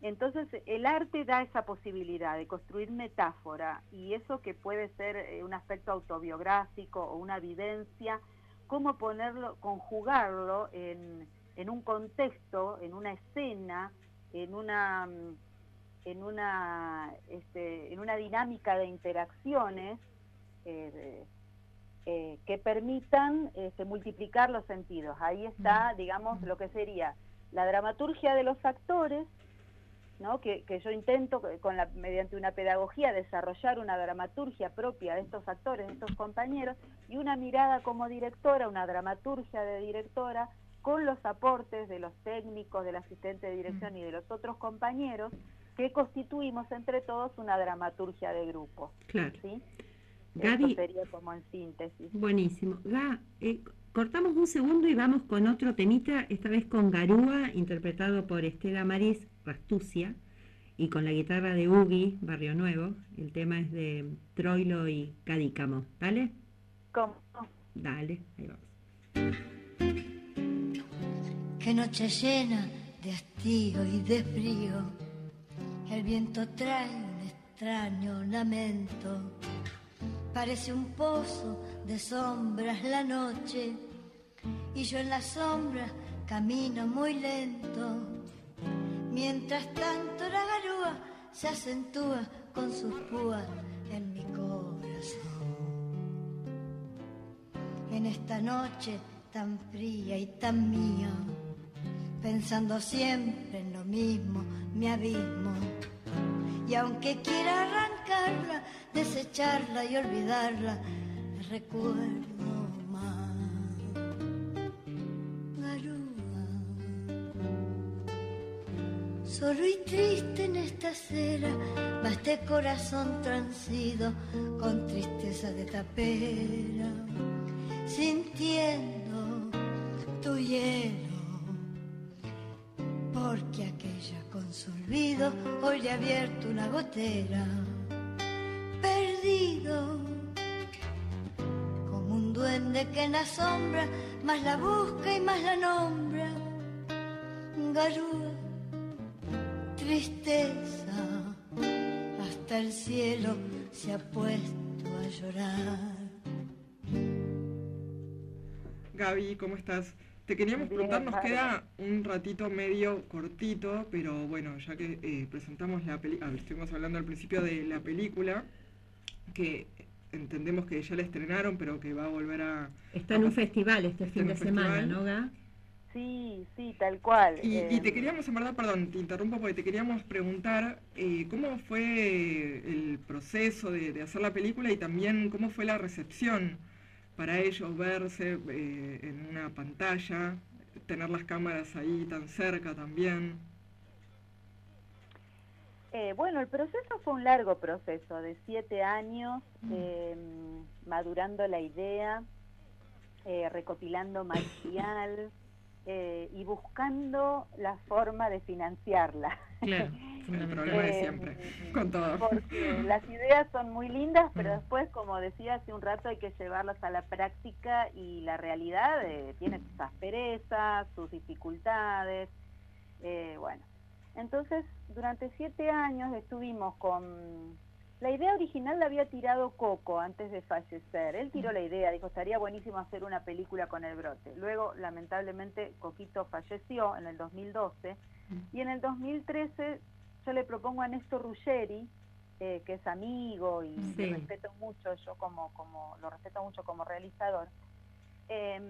D: Entonces el arte da esa posibilidad de construir metáfora y eso que puede ser eh, un aspecto autobiográfico o una vivencia, cómo ponerlo, conjugarlo en, en un contexto, en una escena, en una en una este, en una dinámica de interacciones eh, eh, que permitan este, multiplicar los sentidos. Ahí está, digamos, lo que sería la dramaturgia de los actores ¿no? que, que yo intento con la, mediante una pedagogía desarrollar una dramaturgia propia de estos actores, de estos compañeros, y una mirada como directora, una dramaturgia de directora, con los aportes de los técnicos, del asistente de dirección y de los otros compañeros, que constituimos entre todos una dramaturgia de grupo.
C: Claro.
D: ¿sí?
C: Gaby,
D: Eso sería como en síntesis.
C: Buenísimo. Ga, eh, cortamos un segundo y vamos con otro temita, esta vez con Garúa, interpretado por Estela Maris Rastucia, y con la guitarra de Ugi, Barrio Nuevo. El tema es de Troilo y Cadícamo. ¿Dale?
D: ¿Cómo?
C: Dale, ahí vamos.
F: Qué noche llena de hastío y de frío. El viento trae un extraño lamento. Parece un pozo de sombras la noche. Y yo en la sombra camino muy lento. Mientras tanto la garúa se acentúa con sus púas en mi corazón. En esta noche tan fría y tan mía, pensando siempre en lo mismo, mi abismo. Y aunque quiera arrancarla, desecharla y olvidarla, la recuerdo más. Garúa, solo y triste en esta acera, va este corazón transido con tristeza de tapera, sintiendo tu hielo porque su olvido hoy ha abierto una gotera. Perdido, como un duende que en la sombra más la busca y más la nombra. Garúa, tristeza, hasta el cielo se ha puesto a llorar.
E: Gaby, ¿cómo estás? Te queríamos preguntar, nos queda un ratito medio cortito, pero bueno, ya que eh, presentamos la película, estuvimos hablando al principio de la película, que entendemos que ya la estrenaron, pero que va a volver a...
C: Está en un festival este fin de semana,
E: festival.
C: ¿no, Ga?
D: Sí, sí, tal cual.
E: Y, y te
D: Eh,
E: queríamos, en verdad, perdón, te interrumpo porque te queríamos preguntar eh, cómo fue el proceso de, de hacer la película y también cómo fue la recepción para ellos verse eh, en una pantalla, tener las cámaras ahí tan cerca también.
D: Eh, bueno, el proceso fue un largo proceso de siete años, eh, madurando la idea, eh, recopilando material eh, y buscando la forma de financiarla.
C: Claro,
E: El problema de
D: Eh,
E: siempre, con todo.
D: Porque las ideas son muy lindas, pero
C: Mm.
D: después, como decía hace un rato, hay que llevarlas a la práctica y la realidad eh, tiene sus asperezas, sus dificultades. eh, bueno, entonces durante siete años estuvimos con... La idea original la había tirado Coco antes de fallecer. Él tiró la idea, dijo, estaría buenísimo hacer una película con el brote. Luego, lamentablemente, Coquito falleció en el 2012 y en el 2013 yo le propongo a Néstor Ruggeri, eh, que es amigo y
C: Sí.
D: lo respeto mucho, yo como, como lo respeto mucho como realizador, em,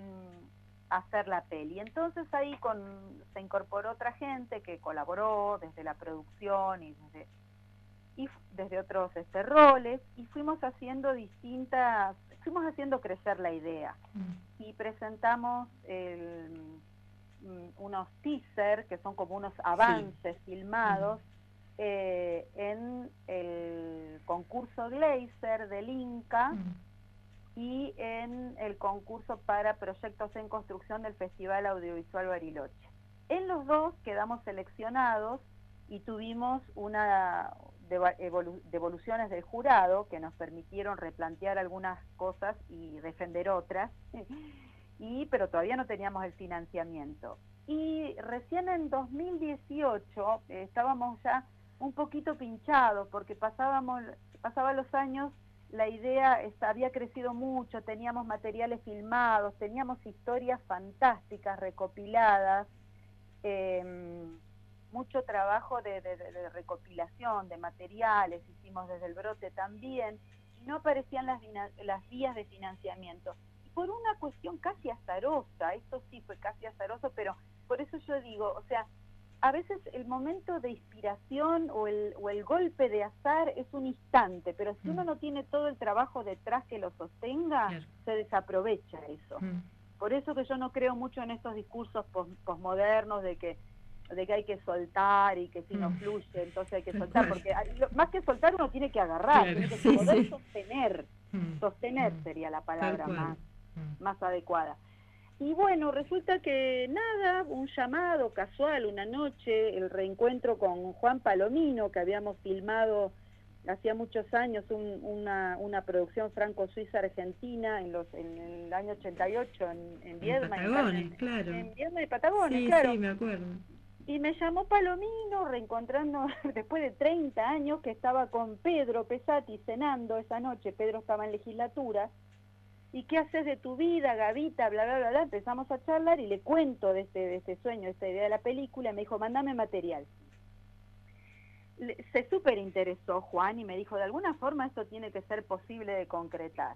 D: hacer la peli. Entonces ahí con, se incorporó otra gente que colaboró desde la producción y desde, y desde otros este, roles y fuimos haciendo distintas, fuimos haciendo crecer la idea. Y presentamos el, mm, unos teaser que son como unos avances filmados eh, en el concurso Glazer del Inca y en el concurso para proyectos en construcción del Festival Audiovisual Bariloche. En los dos quedamos seleccionados y tuvimos una devoluciones del jurado que nos permitieron replantear algunas cosas y defender otras, y, pero todavía no teníamos el financiamiento. Y recién en 2018 eh, estábamos ya un poquito pinchados porque pasábamos, pasaban los años, la idea había crecido mucho, teníamos materiales filmados, teníamos historias fantásticas recopiladas, em, mucho trabajo de, de- recopilación de materiales, hicimos desde el brote también, y no aparecían las, las vías de financiamiento. Y por una cuestión casi azarosa, esto sí fue casi azaroso, pero por eso yo digo, o sea, a veces el momento de inspiración o el, o el golpe de azar es un instante, pero si
E: Mm.
D: uno no tiene todo el trabajo detrás que lo sostenga,
B: Claro.
D: se desaprovecha eso.
E: Mm.
D: Por eso que yo no creo mucho en estos discursos pos- posmodernos de que de que hay que soltar y que si no
E: Mm.
D: fluye, entonces hay que soltar, porque más que soltar uno tiene que agarrar,
E: Claro,
D: tiene que
E: sí,
D: poder
E: sí.
D: sostener,
E: Mm.
D: sostener
E: Mm.
D: sería la palabra más, más adecuada. Y bueno, resulta que nada, un llamado casual una noche, el reencuentro con Juan Palomino, que habíamos filmado hacía muchos años un- una, una producción franco-suiza argentina en los en el año 88 en, en
C: En
D: Viedma, en,
C: Patagones,
D: en,
C: claro.
D: en Viedma y Patagones,
C: Sí,
D: claro.
C: sí, me acuerdo.
D: Y me llamó Palomino, reencontrando después de 30 años que estaba con Pedro Pesati cenando esa noche. Pedro estaba en legislatura. ¿Y qué haces de tu vida, Gavita? Bla, bla, bla, bla. Empezamos a charlar y le cuento de este, de este sueño, de esta idea de la película. Me dijo, mandame material. Le- se súper interesó Juan y me dijo, de alguna forma esto tiene que ser posible de concretar.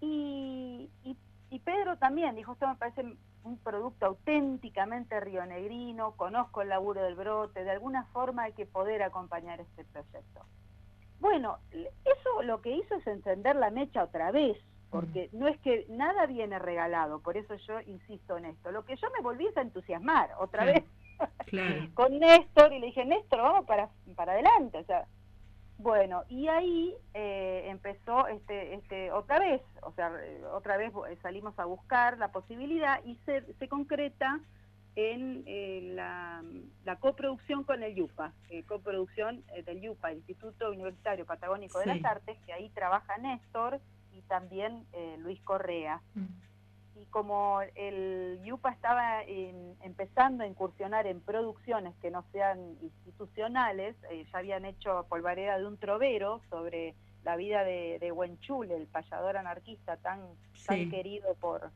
D: Y, y, y Pedro también dijo, esto me parece un producto auténticamente rionegrino, conozco el laburo del brote, de alguna forma hay que poder acompañar este proyecto. Bueno, eso lo que hizo es encender la mecha otra vez, porque no es que nada viene regalado, por eso yo insisto en esto. Lo que yo me volví es a entusiasmar otra vez
C: Claro.
D: con Néstor y le dije, Néstor, vamos para, para adelante. O sea, bueno, y ahí eh, empezó este, este, otra vez, o sea, otra vez eh, salimos a buscar la posibilidad y se, se concreta en eh, la, la coproducción con el YUPA, eh, coproducción del YUPA, Instituto Universitario Patagónico de las Artes, que ahí trabaja Néstor y también Luis Correa
E: Mm.
D: Y como el YUPA estaba empezando a incursionar en producciones que no sean institucionales, eh, ya habían hecho Polvareda de un trovero sobre la vida de, de Huenchul, el payador anarquista tan, tan querido por,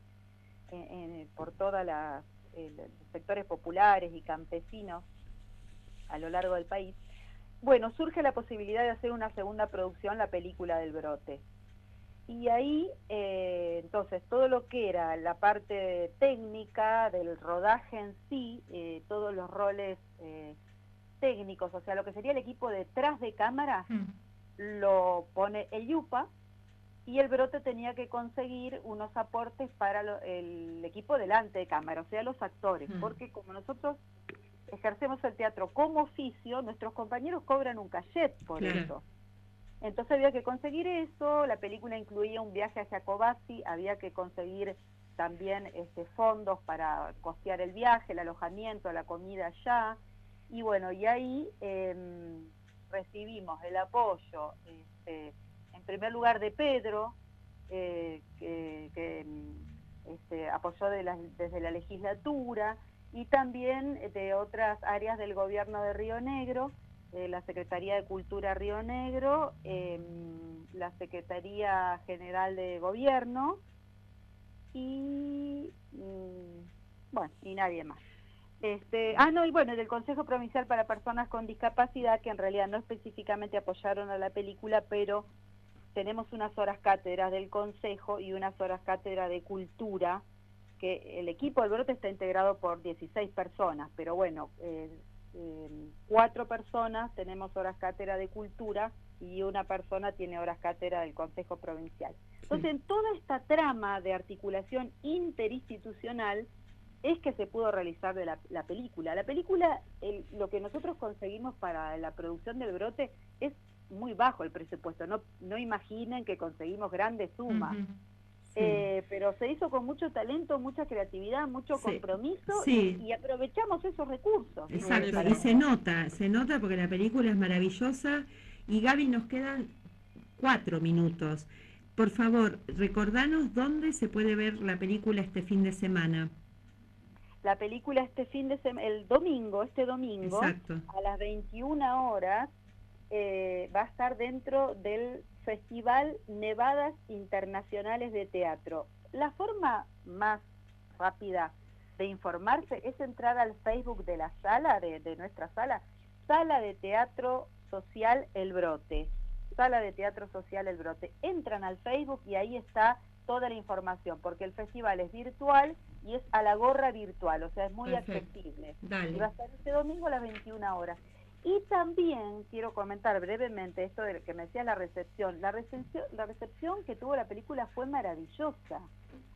D: en- en- por todos los sectores populares y campesinos a lo largo del país. Bueno, surge la posibilidad de hacer una segunda producción, la película del brote. Y ahí, eh, entonces, todo lo que era la parte técnica del rodaje en sí, eh, todos los roles eh, técnicos, o sea, lo que sería el equipo detrás de cámara,
E: Mm.
D: lo pone el YUPA y el brote tenía que conseguir unos aportes para lo- el equipo delante de cámara, o sea, los actores,
E: Mm.
D: porque como nosotros ejercemos el teatro como oficio, nuestros compañeros cobran un cachet por
C: Claro.
D: eso. Entonces había que conseguir eso, la película incluía un viaje a Jacobasi, había que conseguir también este, fondos para costear el viaje, el alojamiento, la comida allá, y bueno, y ahí em, recibimos el apoyo, este, en primer lugar de Pedro, eh, que, mm, este, apoyó desde la legislatura, y también de otras áreas del gobierno de Río Negro, eh, la Secretaría de Cultura Río Negro, em, la Secretaría General de Gobierno y mm, bueno, y nadie más. Este, ah, no, y bueno, del Consejo Provincial para Personas con Discapacidad, que en realidad no específicamente apoyaron a la película, pero tenemos unas horas cátedras del Consejo y unas horas cátedra de Cultura, que el equipo del brote está integrado por 16 personas, pero bueno, eh, eh, cuatro personas tenemos horas cátedra de Cultura y una persona tiene horas cátedra del Consejo Provincial. Entonces, en toda esta trama de articulación interinstitucional es que se pudo realizar de la, la película. La película, el- lo que nosotros conseguimos para la producción del brote es muy bajo el presupuesto. No, no imaginen que conseguimos grandes sumas. Eh, pero se hizo con mucho talento, mucha creatividad, mucho
C: Sí.
D: compromiso
C: Sí.
D: Y, y aprovechamos esos recursos.
C: Exacto, y se nota, se nota porque la película es maravillosa. Y Gaby, nos quedan cuatro minutos. Por favor, recordanos dónde se puede ver la película este fin de semana.
D: La película este fin de semana, el domingo, este domingo,
C: Exacto.
D: a las 21 horas, eh, va a estar dentro del Festival Nevadas Internacionales de Teatro. La forma más rápida de informarse es entrar al Facebook de la sala, de, de nuestra sala, Sala de Teatro Social El Brote. Sala de Teatro Social El Brote. Entran al Facebook y ahí está toda la información, porque el festival es virtual y es a la gorra virtual, o sea, es muy
C: Perfecto.
D: accesible.
C: Dale.
D: Y va a estar este domingo a las 21 horas. Y también quiero comentar brevemente esto de que me decía la recepción. La recepción, la recepción que tuvo la película fue maravillosa.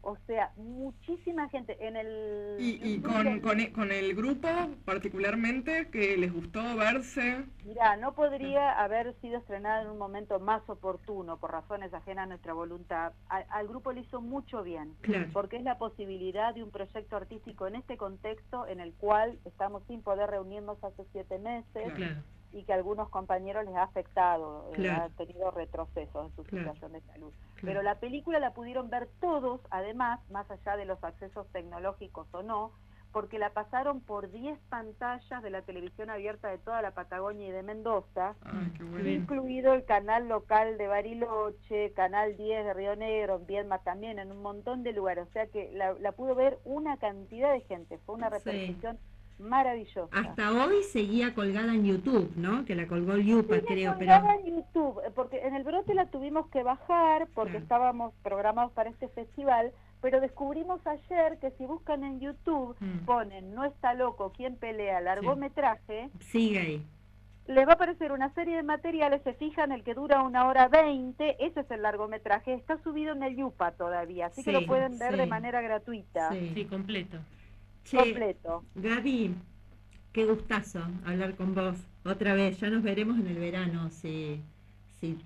D: O sea, muchísima gente en el...
E: Y, con, con, e- con el grupo particularmente que les gustó verse.
D: Mirá, no podría haber sido estrenada en un momento más oportuno, por razones ajenas a nuestra voluntad. A- al grupo le hizo mucho bien,
C: Claro.
D: porque es la posibilidad de un proyecto artístico en este contexto en el cual estamos sin poder reunirnos hace siete meses
B: Claro.
D: y que a algunos compañeros les ha afectado, eh,
C: Claro.
D: han tenido retrocesos en su situación de salud. Pero la película la pudieron ver todos, además, más allá de los accesos tecnológicos o no, porque la pasaron por 10 pantallas de la televisión abierta de toda la Patagonia y de Mendoza,
E: Ay, qué
D: incluido el canal local de Bariloche, Canal 10 de Río Negro, en Viedma también, en un montón de lugares. O sea que la, la pudo ver una cantidad de gente. Fue una
C: Sí.
D: Maravillosa.
C: Hasta hoy seguía colgada en YouTube, ¿no? Que la colgó el Yupa,
D: Sigue
C: creo,
D: colgada
C: pero...
D: en YouTube, porque en el brote la tuvimos que bajar porque
C: Claro.
D: estábamos programados para este festival, pero descubrimos ayer que si buscan en YouTube,
B: Mm.
D: ponen No está loco, ¿quién pelea? largometraje,
C: Sigue ahí.
D: les va a aparecer una serie de materiales, se fijan, el que dura una hora veinte, ese es el largometraje, está subido en el Yupa todavía, así que
C: Sí,
D: lo pueden ver de
C: sí.
D: manera gratuita,
C: Sí.
B: Sí, completo.
C: Che,
D: completo.
C: Gaby, qué gustazo hablar con vos otra vez. Ya nos veremos en el verano si, si,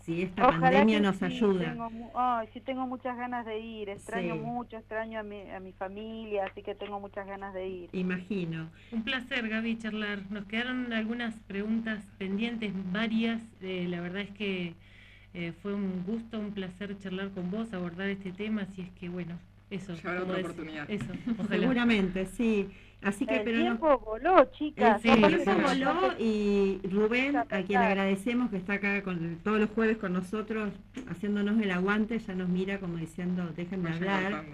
C: si esta
D: Ojalá
C: pandemia
D: que
C: nos
D: sí,
C: ayuda.
D: Tengo, ay, sí, tengo muchas ganas de ir. Extraño
C: Sí.
D: mucho, extraño a mi, a mi familia, así que tengo muchas ganas de ir.
C: Imagino.
B: Un placer, Gaby, charlar. Nos quedaron algunas preguntas pendientes, varias. Eh, la verdad es que eh, fue un gusto, un placer charlar con vos, abordar este tema. Así es que, bueno, eso.
E: Ya habrá
B: como
E: otra
B: es-
E: oportunidad.
B: Eso, ojalá.
C: Seguramente, sí. Así que,
D: El
C: pero no,
D: tiempo voló, chicas.
B: Sí,
C: el tiempo
B: sí.
C: voló y Rubén, a quien agradecemos que está acá con, todos los jueves con nosotros, haciéndonos el aguante, ya nos mira como diciendo,
E: Vayan
C: hablar.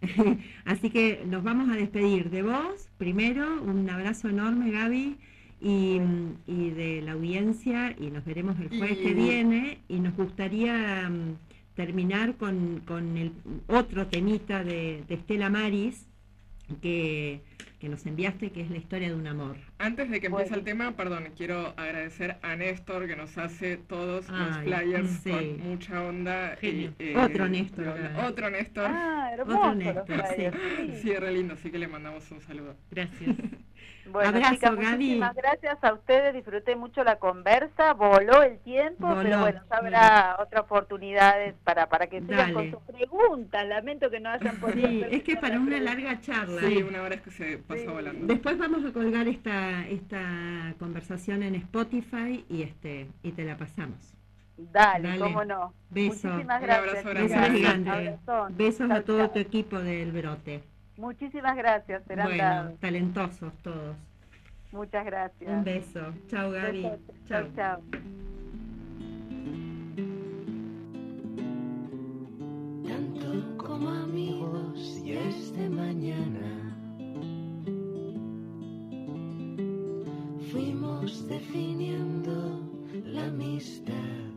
C: Así que nos vamos a despedir de vos, primero, un abrazo enorme Gaby y, y de la audiencia y nos veremos el jueves
E: Y-
C: que viene y nos gustaría mm, terminar con, con el otro temita de, de Estela Maris que, que nos enviaste, que es la historia de un amor.
E: Antes de que empiece
D: Bueno.
E: el tema, perdón, quiero agradecer a Néstor que nos hace todos los flyers
C: sí.
E: con mucha onda.
B: Genio.
C: Otro Néstor,
E: onda.
C: acá.
E: Otro Néstor.
D: Ah,
C: Otro
D: hermoso.
C: Néstor,
D: flyers,
C: sí.
D: sí.
E: Sí, re lindo, así que le mandamos un saludo.
B: Gracias.
D: Bueno,
C: Abrazo,
D: chicas,
C: Gaby.
D: muchísimas gracias a ustedes. Disfruté mucho la conversa. Voló el tiempo,
C: Voló,
D: pero bueno, ya habrá otras oportunidades para, para que sigan
C: Dale.
D: con sus preguntas. Lamento que no hayan podido.
C: Sí, es que para una larga charla.
E: Sí, una hora es que se pasó
D: Sí.
E: volando.
C: Después vamos a colgar esta, esta conversación en Spotify y este y te la pasamos.
D: Dale,
C: Dale.
D: cómo no.
C: Beso.
D: Muchísimas
E: Un
D: gracias.
E: abrazo
C: Besos
E: grande.
C: Besos a todo tu equipo del brote.
D: Muchísimas gracias, serán
C: Bueno,
D: dados.
C: talentosos todos.
D: Muchas gracias.
C: Un beso. Chao Gaby. Chao.
D: Chau, chau.
A: tanto como amigos y es de mañana. Fuimos definiendo la amistad